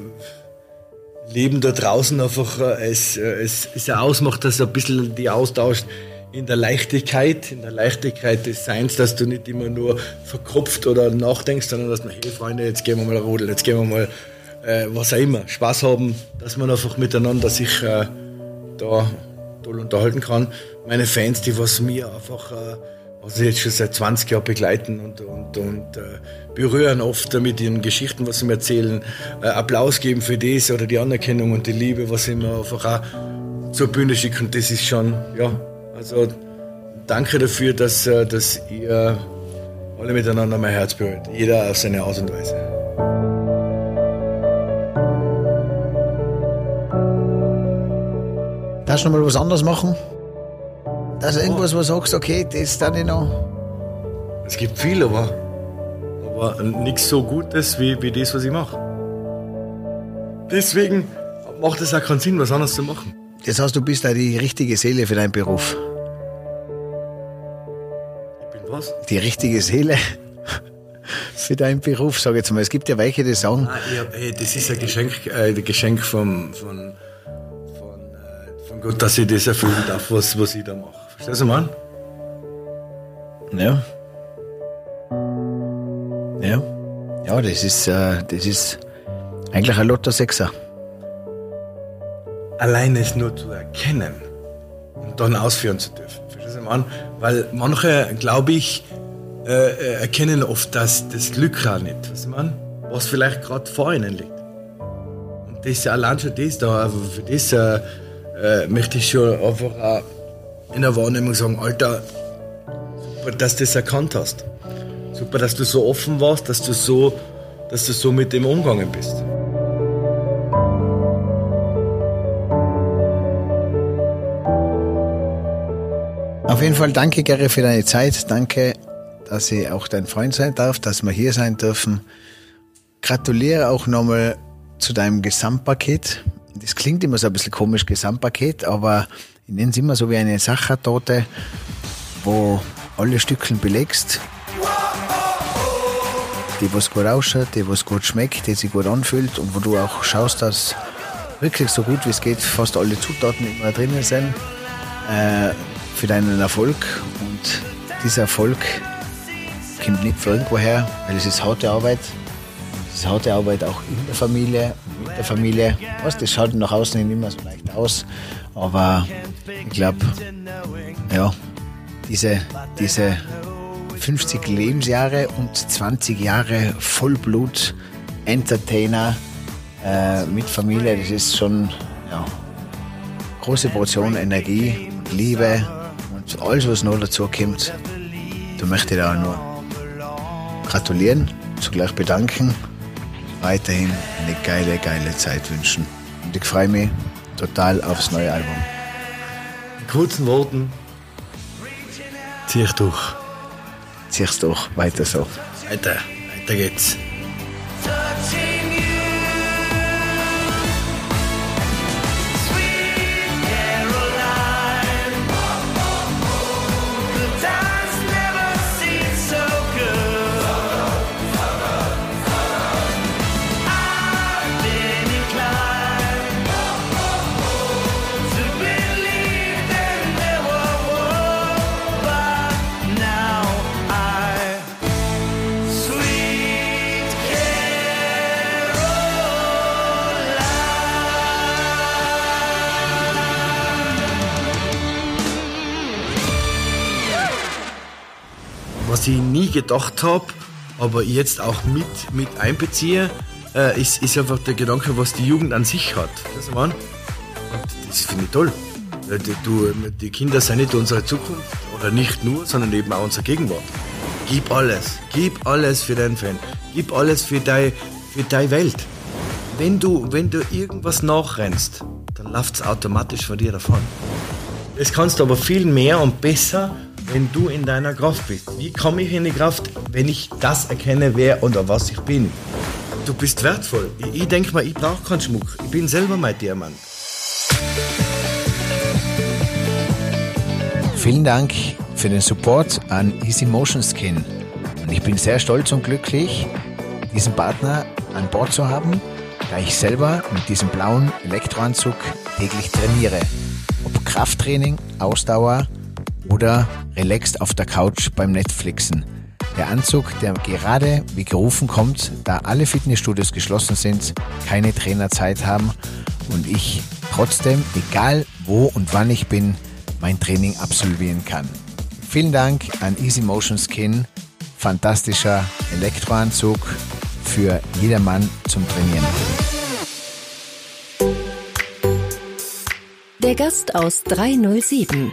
Leben da draußen einfach äh, es, äh, es, es ausmacht, dass ein bisschen die austauscht in der Leichtigkeit, in der Leichtigkeit des Seins, dass du nicht immer nur verkopft oder nachdenkst, sondern dass man, hey Freunde, jetzt gehen wir mal rodeln, jetzt gehen wir mal äh, was auch immer, Spaß haben, dass man einfach miteinander sich äh, da toll unterhalten kann. Meine Fans, die was mir einfach äh, was sie jetzt schon seit 20 Jahren begleiten und, und, und äh, berühren oft mit ihren Geschichten, was sie mir erzählen, äh, Applaus geben für das oder die Anerkennung und die Liebe, was sie mir einfach auch zur Bühne schicken. Das ist schon, ja, also danke dafür, dass, dass ihr alle miteinander mein Herz berührt. Jeder auf seine Art und Weise. Darfst du noch mal was anderes machen? Dass du irgendwas, was sagst, okay, das dann ich noch. Es gibt viel, aber, aber nichts so Gutes wie, wie das, was ich mache. Deswegen macht es auch keinen Sinn, was anderes zu machen. Das heißt, du bist da die richtige Seele für deinen Beruf. Ich bin was? Die richtige Seele für deinen Beruf, sag ich jetzt mal. Es gibt ja welche, die sagen, Nein, hab, ey, das ist ein Geschenk, äh, ein Geschenk vom, von Gott, dass ich das erfüllen darf, was, was ich da mache. Verstehst du, Mann? ja. Ja. Ja, das ist, äh, das ist eigentlich ein Lotto Sechser. allein es nur zu erkennen und dann ausführen zu dürfen. Verstehst du, Mann? Weil manche, glaube ich, äh, äh, erkennen oft das, das Glück auch nicht, weißt du, Mann? was vielleicht gerade vor ihnen liegt. Und das ist ja allein schon das da, für das äh, äh, möchte ich schon einfach auch in der Wahrnehmung sagen, Alter, super, dass du das erkannt hast. Super, dass du so offen warst, dass du so, dass du so mit dem umgegangen bist. Auf jeden Fall danke, Gary, für deine Zeit. Danke, dass ich auch dein Freund sein darf, dass wir hier sein dürfen. Gratuliere auch nochmal zu deinem Gesamtpaket. Das klingt immer so ein bisschen komisch, Gesamtpaket, aber ich nenne es immer so wie eine Sachertorte, wo alle Stückchen belegst. Die, was gut ausschaut, die, was gut schmeckt, die sich gut anfühlt und wo du auch schaust, dass wirklich so gut wie es geht fast alle Zutaten immer drinnen sind äh, für deinen Erfolg. Und dieser Erfolg kommt nicht von irgendwoher, weil es ist harte Arbeit. Ist harte Arbeit auch in der Familie, mit der Familie. Was, das schaut nach außen nicht immer so leicht aus, aber ich glaube, ja, diese, diese 50 Lebensjahre und 20 Jahre Vollblut Entertainer äh, mit Familie, das ist schon ja, große Portion Energie, Liebe und alles, was noch dazu kommt. Da möchte ich da nur gratulieren, zugleich bedanken, weiterhin eine geile, geile Zeit wünschen. Und ich freue mich total aufs neue Album. In kurzen Worten, zieh ich durch. Zieh's doch weiter so. Weiter, weiter geht's. Was ich nie gedacht habe, aber jetzt auch mit, mit einbeziehe, äh, ist, ist einfach der Gedanke, was die Jugend an sich hat. Das, das finde ich toll. Äh, die- Du, die Kinder sind nicht unsere Zukunft oder nicht nur, sondern eben auch unsere Gegenwart. Gib alles, gib alles für deinen Fan, gib alles für deine für deine Welt. Wenn du, wenn du irgendwas nachrennst, dann läuft es automatisch von dir davon. Das kannst du aber viel mehr und besser, wenn du in deiner Kraft bist. Wie komme ich in die Kraft, wenn ich das erkenne, wer oder was ich bin? Du bist wertvoll. Ich, ich denke mal, ich brauche keinen Schmuck. Ich bin selber mein Diamant. Vielen Dank für den Support an Easy Motion Skin. Und ich bin sehr stolz und glücklich, diesen Partner an Bord zu haben, da ich selber mit diesem blauen Elektroanzug täglich trainiere. Ob Krafttraining, Ausdauer oder relaxed auf der Couch beim Netflixen. Der Anzug, der gerade wie gerufen kommt, da alle Fitnessstudios geschlossen sind, keine Trainerzeit haben und ich trotzdem, egal wo und wann ich bin, mein Training absolvieren kann. Vielen Dank an Easy Motion Skin, fantastischer Elektroanzug für jedermann zum Trainieren. Der Gast aus 307.